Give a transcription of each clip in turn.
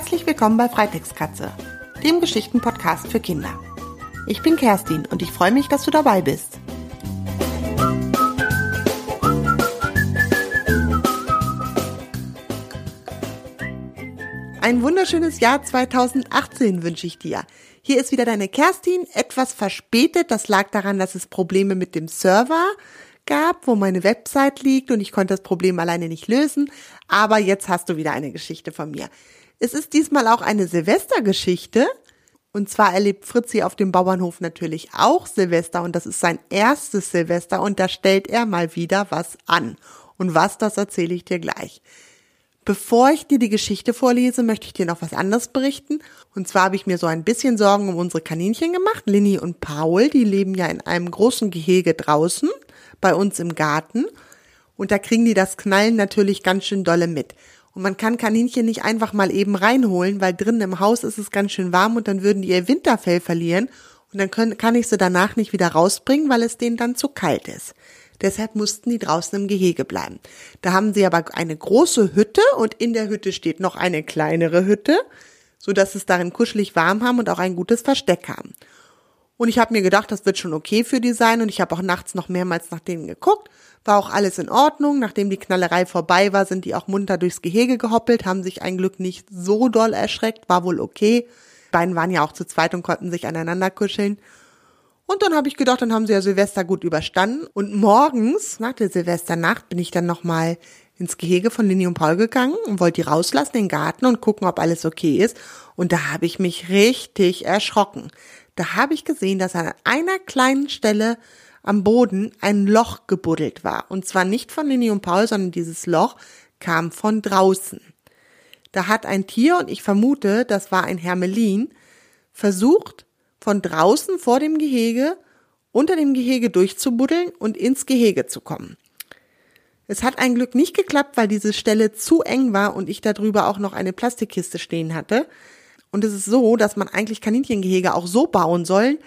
Herzlich willkommen bei Freitextkatze, dem Geschichtenpodcast für Kinder. Ich bin Kerstin und ich freue mich, dass du dabei bist. Ein wunderschönes Jahr 2018 wünsche ich dir. Hier ist wieder deine Kerstin, etwas verspätet. Das lag daran, dass es Probleme mit dem Server gab, wo meine Website liegt und ich konnte das Problem alleine nicht lösen. Aber jetzt hast du wieder eine Geschichte von mir. Es ist diesmal auch eine Silvestergeschichte. Und zwar erlebt Fritzi auf dem Bauernhof natürlich auch Silvester und das ist sein erstes Silvester und da stellt er mal wieder was an. Und was, das erzähle ich dir gleich. Bevor ich dir die Geschichte vorlese, möchte ich dir noch was anderes berichten. Und zwar habe ich mir so ein bisschen Sorgen um unsere Kaninchen gemacht. Linny und Paul, die leben ja in einem großen Gehege draußen bei uns im Garten. Und da kriegen die das Knallen natürlich ganz schön dolle mit. Und man kann Kaninchen nicht einfach mal eben reinholen, weil drinnen im Haus ist es ganz schön warm und dann würden die ihr Winterfell verlieren. Und dann können, kann ich sie danach nicht wieder rausbringen, weil es denen dann zu kalt ist. Deshalb mussten die draußen im Gehege bleiben. Da haben sie aber eine große Hütte und in der Hütte steht noch eine kleinere Hütte, so dass es darin kuschelig warm haben und auch ein gutes Versteck haben. Und ich habe mir gedacht, das wird schon okay für die sein. Und ich habe auch nachts noch mehrmals nach denen geguckt. War auch alles in Ordnung. Nachdem die Knallerei vorbei war, sind die auch munter durchs Gehege gehoppelt, haben sich ein Glück nicht so doll erschreckt, war wohl okay. Die beiden waren ja auch zu zweit und konnten sich aneinander kuscheln. Und dann habe ich gedacht, dann haben sie ja Silvester gut überstanden. Und morgens, nach der Silvesternacht, bin ich dann nochmal ins Gehege von Lini und Paul gegangen und wollte die rauslassen in den Garten und gucken, ob alles okay ist. Und da habe ich mich richtig erschrocken da habe ich gesehen, dass an einer kleinen Stelle am Boden ein Loch gebuddelt war. Und zwar nicht von Lini und Paul, sondern dieses Loch kam von draußen. Da hat ein Tier, und ich vermute, das war ein Hermelin, versucht, von draußen vor dem Gehege, unter dem Gehege durchzubuddeln und ins Gehege zu kommen. Es hat ein Glück nicht geklappt, weil diese Stelle zu eng war und ich darüber auch noch eine Plastikkiste stehen hatte. Und es ist so, dass man eigentlich Kaninchengehege auch so bauen soll,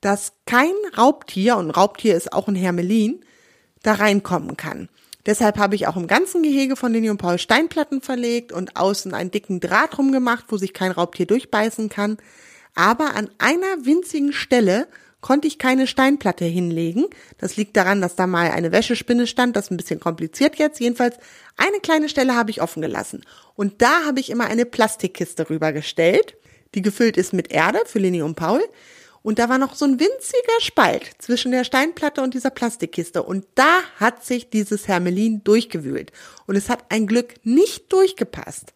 dass kein Raubtier, und Raubtier ist auch ein Hermelin, da reinkommen kann. Deshalb habe ich auch im ganzen Gehege von und Paul Steinplatten verlegt und außen einen dicken Draht rumgemacht, wo sich kein Raubtier durchbeißen kann. Aber an einer winzigen Stelle konnte ich keine Steinplatte hinlegen. Das liegt daran, dass da mal eine Wäschespinne stand. Das ist ein bisschen kompliziert jetzt. Jedenfalls eine kleine Stelle habe ich offen gelassen. Und da habe ich immer eine Plastikkiste rübergestellt, die gefüllt ist mit Erde für Lini und Paul. Und da war noch so ein winziger Spalt zwischen der Steinplatte und dieser Plastikkiste. Und da hat sich dieses Hermelin durchgewühlt. Und es hat ein Glück nicht durchgepasst.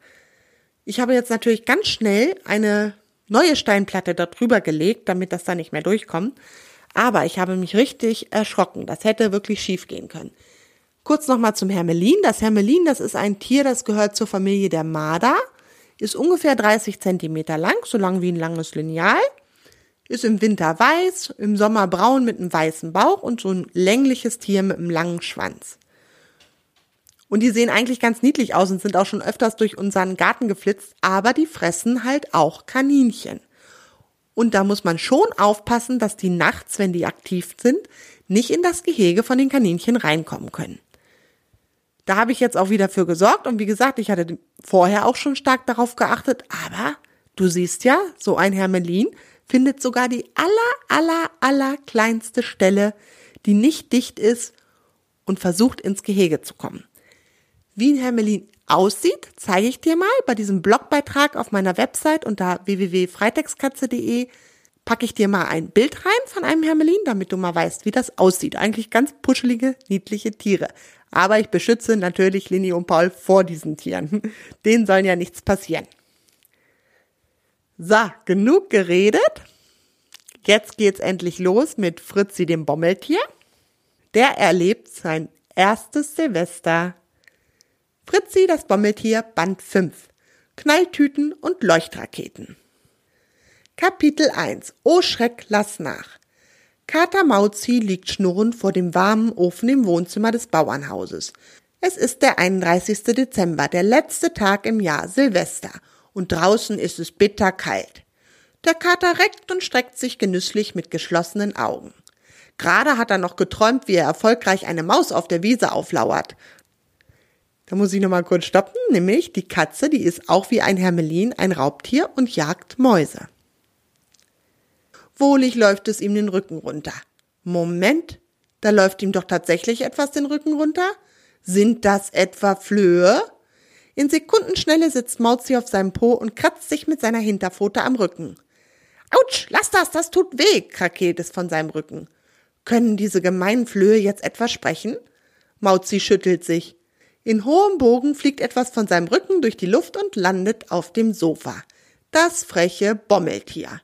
Ich habe jetzt natürlich ganz schnell eine neue Steinplatte darüber gelegt, damit das da nicht mehr durchkommt. Aber ich habe mich richtig erschrocken. Das hätte wirklich schief gehen können. Kurz nochmal zum Hermelin. Das Hermelin, das ist ein Tier, das gehört zur Familie der Marder, ist ungefähr 30 Zentimeter lang, so lang wie ein langes Lineal, ist im Winter weiß, im Sommer braun mit einem weißen Bauch und so ein längliches Tier mit einem langen Schwanz. Und die sehen eigentlich ganz niedlich aus und sind auch schon öfters durch unseren Garten geflitzt, aber die fressen halt auch Kaninchen. Und da muss man schon aufpassen, dass die nachts, wenn die aktiv sind, nicht in das Gehege von den Kaninchen reinkommen können. Da habe ich jetzt auch wieder für gesorgt und wie gesagt, ich hatte vorher auch schon stark darauf geachtet, aber du siehst ja, so ein Hermelin findet sogar die aller, aller, aller kleinste Stelle, die nicht dicht ist und versucht ins Gehege zu kommen. Wie ein Hermelin aussieht, zeige ich dir mal bei diesem Blogbeitrag auf meiner Website unter www.freitextkatze.de packe ich dir mal ein Bild rein von einem Hermelin, damit du mal weißt, wie das aussieht. Eigentlich ganz puschelige, niedliche Tiere. Aber ich beschütze natürlich Lini und Paul vor diesen Tieren. Denen sollen ja nichts passieren. So, genug geredet. Jetzt geht's endlich los mit Fritzi dem Bommeltier. Der erlebt sein erstes Silvester Fritzi das Bommeltier Band 5 Knalltüten und Leuchtraketen Kapitel 1 O Schreck, lass nach Kater Mauzi liegt schnurrend vor dem warmen Ofen im Wohnzimmer des Bauernhauses. Es ist der 31. Dezember, der letzte Tag im Jahr Silvester, und draußen ist es bitterkalt. Der Kater reckt und streckt sich genüsslich mit geschlossenen Augen. Gerade hat er noch geträumt, wie er erfolgreich eine Maus auf der Wiese auflauert. Da muss ich nochmal kurz stoppen, nämlich die Katze, die ist auch wie ein Hermelin ein Raubtier und jagt Mäuse. Wohlig läuft es ihm den Rücken runter. Moment, da läuft ihm doch tatsächlich etwas den Rücken runter? Sind das etwa Flöhe? In Sekundenschnelle sitzt Mauzi auf seinem Po und kratzt sich mit seiner Hinterpfote am Rücken. Autsch, lass das, das tut weh, krakeelt es von seinem Rücken. Können diese gemeinen Flöhe jetzt etwas sprechen? Mauzi schüttelt sich. In hohem Bogen fliegt etwas von seinem Rücken durch die Luft und landet auf dem Sofa. Das freche Bommeltier.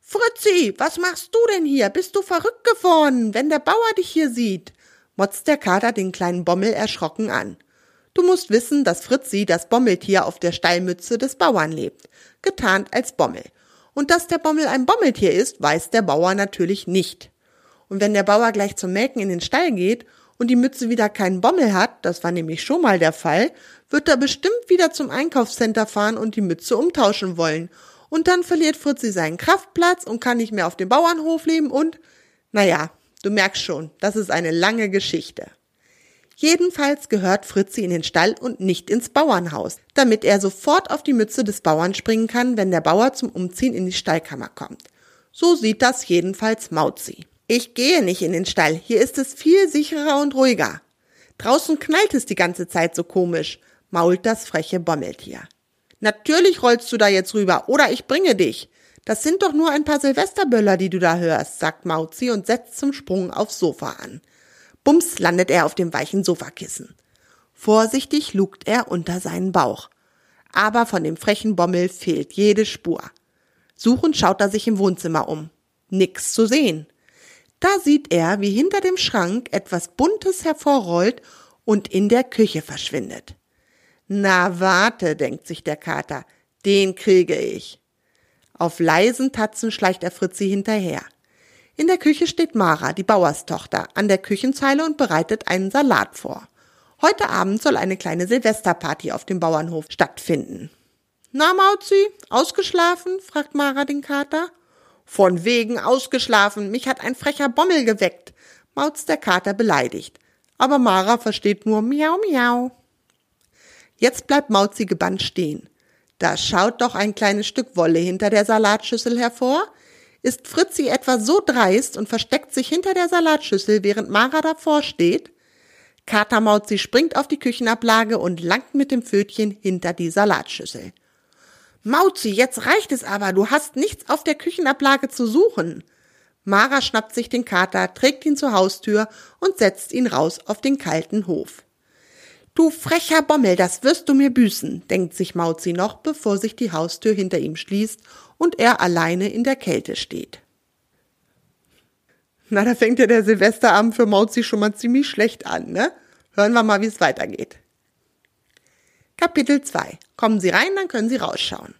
Fritzi, was machst du denn hier? Bist du verrückt geworden, wenn der Bauer dich hier sieht? motzt der Kater den kleinen Bommel erschrocken an. Du musst wissen, dass Fritzi, das Bommeltier, auf der Stallmütze des Bauern lebt, getarnt als Bommel. Und dass der Bommel ein Bommeltier ist, weiß der Bauer natürlich nicht. Und wenn der Bauer gleich zum Melken in den Stall geht und die Mütze wieder keinen Bommel hat, das war nämlich schon mal der Fall, wird er bestimmt wieder zum Einkaufscenter fahren und die Mütze umtauschen wollen. Und dann verliert Fritzi seinen Kraftplatz und kann nicht mehr auf dem Bauernhof leben und, naja, du merkst schon, das ist eine lange Geschichte. Jedenfalls gehört Fritzi in den Stall und nicht ins Bauernhaus, damit er sofort auf die Mütze des Bauern springen kann, wenn der Bauer zum Umziehen in die Stallkammer kommt. So sieht das jedenfalls Mauzi. Ich gehe nicht in den Stall, hier ist es viel sicherer und ruhiger. Draußen knallt es die ganze Zeit so komisch, mault das freche Bommeltier. Natürlich rollst du da jetzt rüber, oder ich bringe dich. Das sind doch nur ein paar Silvesterböller, die du da hörst, sagt Mauzi und setzt zum Sprung aufs Sofa an. Bums landet er auf dem weichen Sofakissen. Vorsichtig lugt er unter seinen Bauch. Aber von dem frechen Bommel fehlt jede Spur. Suchend schaut er sich im Wohnzimmer um. Nix zu sehen. Da sieht er, wie hinter dem Schrank etwas Buntes hervorrollt und in der Küche verschwindet. Na warte, denkt sich der Kater, den kriege ich. Auf leisen Tatzen schleicht er Fritzi hinterher. In der Küche steht Mara, die Bauerstochter, an der Küchenzeile und bereitet einen Salat vor. Heute Abend soll eine kleine Silvesterparty auf dem Bauernhof stattfinden. Na, Mauzi, ausgeschlafen? fragt Mara den Kater. Von wegen ausgeschlafen, mich hat ein frecher Bommel geweckt, mauzt der Kater beleidigt. Aber Mara versteht nur Miau, Miau. Jetzt bleibt Mauzi gebannt stehen. Da schaut doch ein kleines Stück Wolle hinter der Salatschüssel hervor, ist Fritzi etwa so dreist und versteckt sich hinter der Salatschüssel, während Mara davor steht? Katermauzi springt auf die Küchenablage und langt mit dem Pfötchen hinter die Salatschüssel. Mauzi, jetzt reicht es aber, du hast nichts auf der Küchenablage zu suchen. Mara schnappt sich den Kater, trägt ihn zur Haustür und setzt ihn raus auf den kalten Hof. Du frecher Bommel, das wirst du mir büßen, denkt sich Mauzi noch, bevor sich die Haustür hinter ihm schließt und er alleine in der Kälte steht. Na, da fängt ja der Silvesterabend für Mauzi schon mal ziemlich schlecht an, ne? Hören wir mal, wie es weitergeht. Kapitel 2. Kommen Sie rein, dann können Sie rausschauen.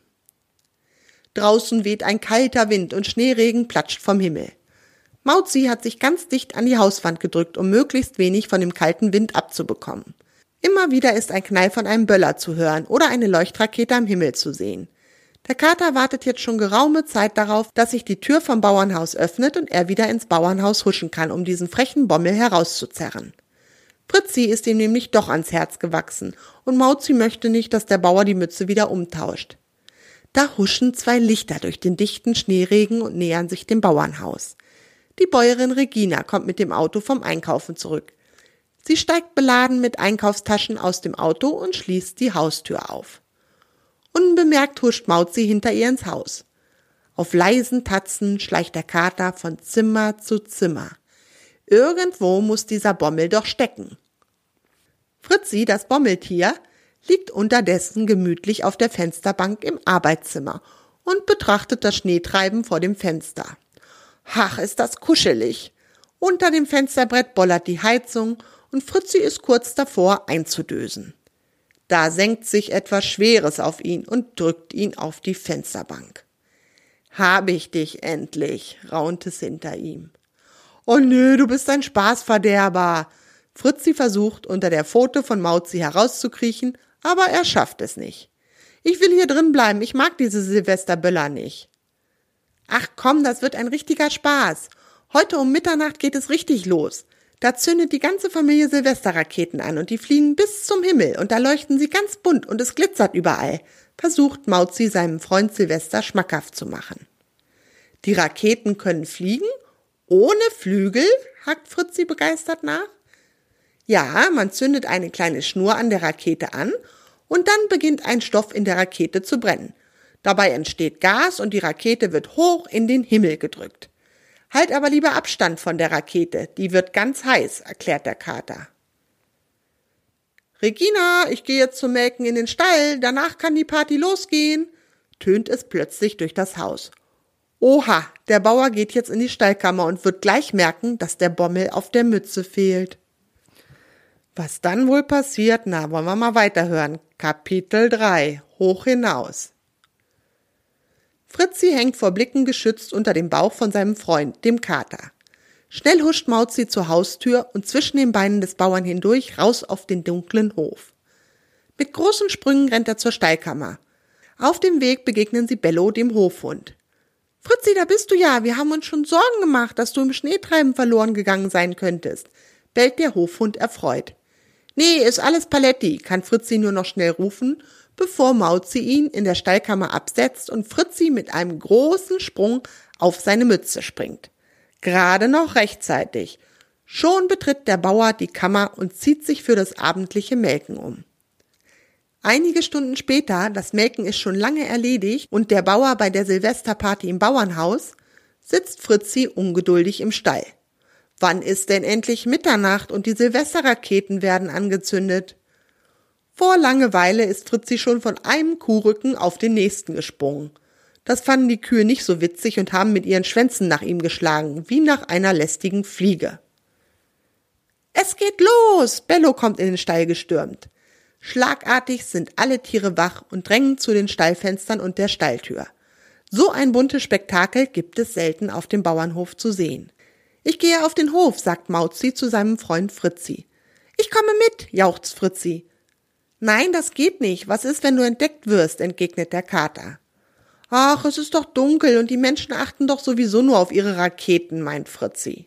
Draußen weht ein kalter Wind und Schneeregen platscht vom Himmel. Mauzi hat sich ganz dicht an die Hauswand gedrückt, um möglichst wenig von dem kalten Wind abzubekommen. Immer wieder ist ein Knall von einem Böller zu hören oder eine Leuchtrakete am Himmel zu sehen. Der Kater wartet jetzt schon geraume Zeit darauf, dass sich die Tür vom Bauernhaus öffnet und er wieder ins Bauernhaus huschen kann, um diesen frechen Bommel herauszuzerren. Fritzi ist ihm nämlich doch ans Herz gewachsen und Mauzi möchte nicht, dass der Bauer die Mütze wieder umtauscht. Da huschen zwei Lichter durch den dichten Schneeregen und nähern sich dem Bauernhaus. Die Bäuerin Regina kommt mit dem Auto vom Einkaufen zurück. Sie steigt beladen mit Einkaufstaschen aus dem Auto und schließt die Haustür auf. Unbemerkt huscht Mauzi hinter ihr ins Haus. Auf leisen Tatzen schleicht der Kater von Zimmer zu Zimmer. Irgendwo muss dieser Bommel doch stecken. Fritzi, das Bommeltier, liegt unterdessen gemütlich auf der Fensterbank im Arbeitszimmer und betrachtet das Schneetreiben vor dem Fenster. Ach, ist das kuschelig. Unter dem Fensterbrett bollert die Heizung und Fritzi ist kurz davor einzudösen. Da senkt sich etwas Schweres auf ihn und drückt ihn auf die Fensterbank. Hab ich dich endlich, raunt es hinter ihm. Oh nö, du bist ein Spaßverderber. Fritzi versucht, unter der Pfote von Mauzi herauszukriechen, aber er schafft es nicht. Ich will hier drin bleiben, ich mag diese Silvesterböller nicht. Ach komm, das wird ein richtiger Spaß. Heute um Mitternacht geht es richtig los. Da zündet die ganze Familie Silvesterraketen an und die fliegen bis zum Himmel und da leuchten sie ganz bunt und es glitzert überall, versucht Mauzi seinem Freund Silvester schmackhaft zu machen. Die Raketen können fliegen? Ohne Flügel? hakt Fritzi begeistert nach. Ja, man zündet eine kleine Schnur an der Rakete an und dann beginnt ein Stoff in der Rakete zu brennen. Dabei entsteht Gas und die Rakete wird hoch in den Himmel gedrückt. Halt aber lieber Abstand von der Rakete, die wird ganz heiß, erklärt der Kater. Regina, ich gehe jetzt zum Melken in den Stall, danach kann die Party losgehen, tönt es plötzlich durch das Haus. Oha, der Bauer geht jetzt in die Stallkammer und wird gleich merken, dass der Bommel auf der Mütze fehlt. Was dann wohl passiert, na, wollen wir mal weiterhören. Kapitel 3. Hoch hinaus. Fritzi hängt vor Blicken geschützt unter dem Bauch von seinem Freund, dem Kater. Schnell huscht Mauzi zur Haustür und zwischen den Beinen des Bauern hindurch raus auf den dunklen Hof. Mit großen Sprüngen rennt er zur Stallkammer. Auf dem Weg begegnen sie Bello, dem Hofhund. Fritzi, da bist du ja. Wir haben uns schon Sorgen gemacht, dass du im Schneetreiben verloren gegangen sein könntest, bellt der Hofhund erfreut. Nee, ist alles Paletti, kann Fritzi nur noch schnell rufen bevor Mauzi ihn in der Stallkammer absetzt und Fritzi mit einem großen Sprung auf seine Mütze springt. Gerade noch rechtzeitig. Schon betritt der Bauer die Kammer und zieht sich für das abendliche Melken um. Einige Stunden später, das Melken ist schon lange erledigt und der Bauer bei der Silvesterparty im Bauernhaus, sitzt Fritzi ungeduldig im Stall. Wann ist denn endlich Mitternacht und die Silvesterraketen werden angezündet? Vor Langeweile ist Fritzi schon von einem Kuhrücken auf den nächsten gesprungen. Das fanden die Kühe nicht so witzig und haben mit ihren Schwänzen nach ihm geschlagen, wie nach einer lästigen Fliege. Es geht los! Bello kommt in den Stall gestürmt. Schlagartig sind alle Tiere wach und drängen zu den Stallfenstern und der Stalltür. So ein buntes Spektakel gibt es selten auf dem Bauernhof zu sehen. Ich gehe auf den Hof, sagt Mauzi zu seinem Freund Fritzi. Ich komme mit, jauchzt Fritzi. Nein, das geht nicht. Was ist, wenn du entdeckt wirst? entgegnet der Kater. Ach, es ist doch dunkel und die Menschen achten doch sowieso nur auf ihre Raketen, meint Fritzi.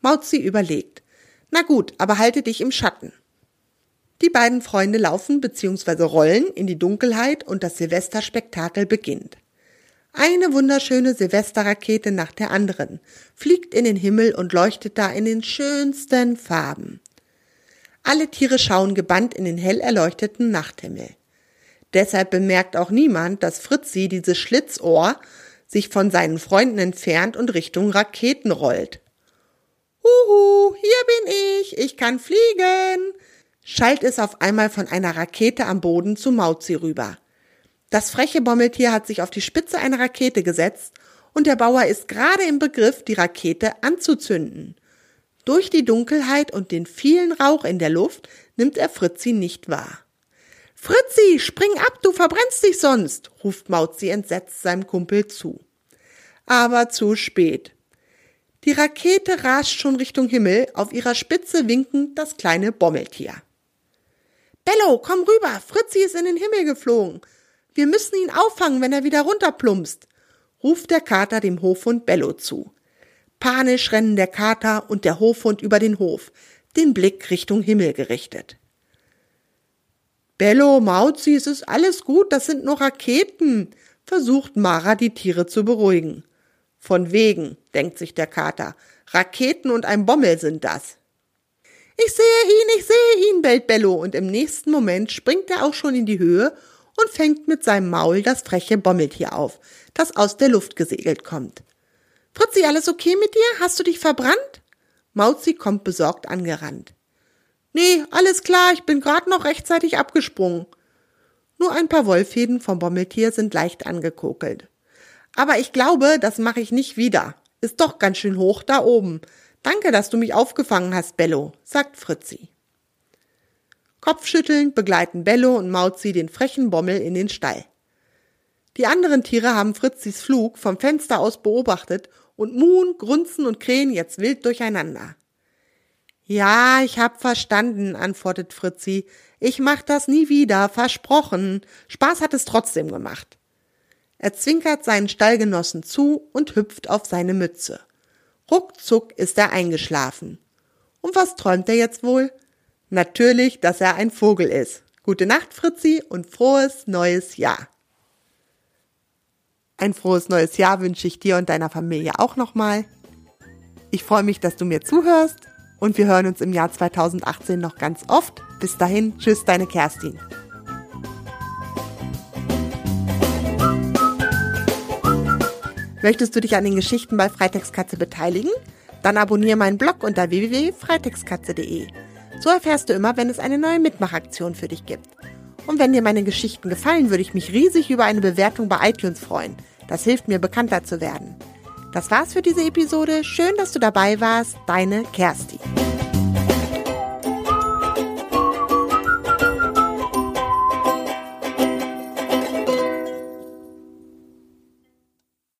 Mauzi überlegt. Na gut, aber halte dich im Schatten. Die beiden Freunde laufen bzw. rollen in die Dunkelheit und das Silvesterspektakel beginnt. Eine wunderschöne Silvesterrakete nach der anderen fliegt in den Himmel und leuchtet da in den schönsten Farben. Alle Tiere schauen gebannt in den hell erleuchteten Nachthimmel. Deshalb bemerkt auch niemand, dass Fritzi, dieses Schlitzohr, sich von seinen Freunden entfernt und Richtung Raketen rollt. Huhu, hier bin ich, ich kann fliegen, schallt es auf einmal von einer Rakete am Boden zu Mauzi rüber. Das freche Bommeltier hat sich auf die Spitze einer Rakete gesetzt und der Bauer ist gerade im Begriff, die Rakete anzuzünden. Durch die Dunkelheit und den vielen Rauch in der Luft nimmt er Fritzi nicht wahr. Fritzi, spring ab, du verbrennst dich sonst, ruft Mauzi entsetzt seinem Kumpel zu. Aber zu spät. Die Rakete rast schon Richtung Himmel, auf ihrer Spitze winkend das kleine Bommeltier. Bello, komm rüber, Fritzi ist in den Himmel geflogen. Wir müssen ihn auffangen, wenn er wieder runterplumpst, ruft der Kater dem Hofhund Bello zu. Panisch rennen der Kater und der Hofhund über den Hof, den Blick Richtung Himmel gerichtet. Bello, Mauzi, es ist alles gut, das sind nur Raketen, versucht Mara die Tiere zu beruhigen. Von wegen, denkt sich der Kater, Raketen und ein Bommel sind das. Ich sehe ihn, ich sehe ihn, bellt Bello, und im nächsten Moment springt er auch schon in die Höhe und fängt mit seinem Maul das freche Bommeltier auf, das aus der Luft gesegelt kommt. Fritzi, alles okay mit dir? Hast du dich verbrannt? Mauzi kommt besorgt angerannt. Nee, alles klar, ich bin grad noch rechtzeitig abgesprungen. Nur ein paar Wollfäden vom Bommeltier sind leicht angekokelt. Aber ich glaube, das mache ich nicht wieder. Ist doch ganz schön hoch da oben. Danke, dass du mich aufgefangen hast, Bello, sagt Fritzi. Kopfschüttelnd begleiten Bello und Mauzi den frechen Bommel in den Stall. Die anderen Tiere haben Fritzis Flug vom Fenster aus beobachtet und muhen, grunzen und krähen jetzt wild durcheinander. Ja, ich hab verstanden, antwortet Fritzi. Ich mach das nie wieder, versprochen. Spaß hat es trotzdem gemacht. Er zwinkert seinen Stallgenossen zu und hüpft auf seine Mütze. Ruckzuck ist er eingeschlafen. Und was träumt er jetzt wohl? Natürlich, dass er ein Vogel ist. Gute Nacht, Fritzi, und frohes neues Jahr. Ein frohes neues Jahr wünsche ich dir und deiner Familie auch nochmal. Ich freue mich, dass du mir zuhörst und wir hören uns im Jahr 2018 noch ganz oft. Bis dahin, tschüss, deine Kerstin. Möchtest du dich an den Geschichten bei Freitagskatze beteiligen? Dann abonniere meinen Blog unter www.freitagskatze.de. So erfährst du immer, wenn es eine neue Mitmachaktion für dich gibt. Und wenn dir meine Geschichten gefallen, würde ich mich riesig über eine Bewertung bei iTunes freuen. Das hilft mir, bekannter zu werden. Das war's für diese Episode. Schön, dass du dabei warst. Deine Kerstin.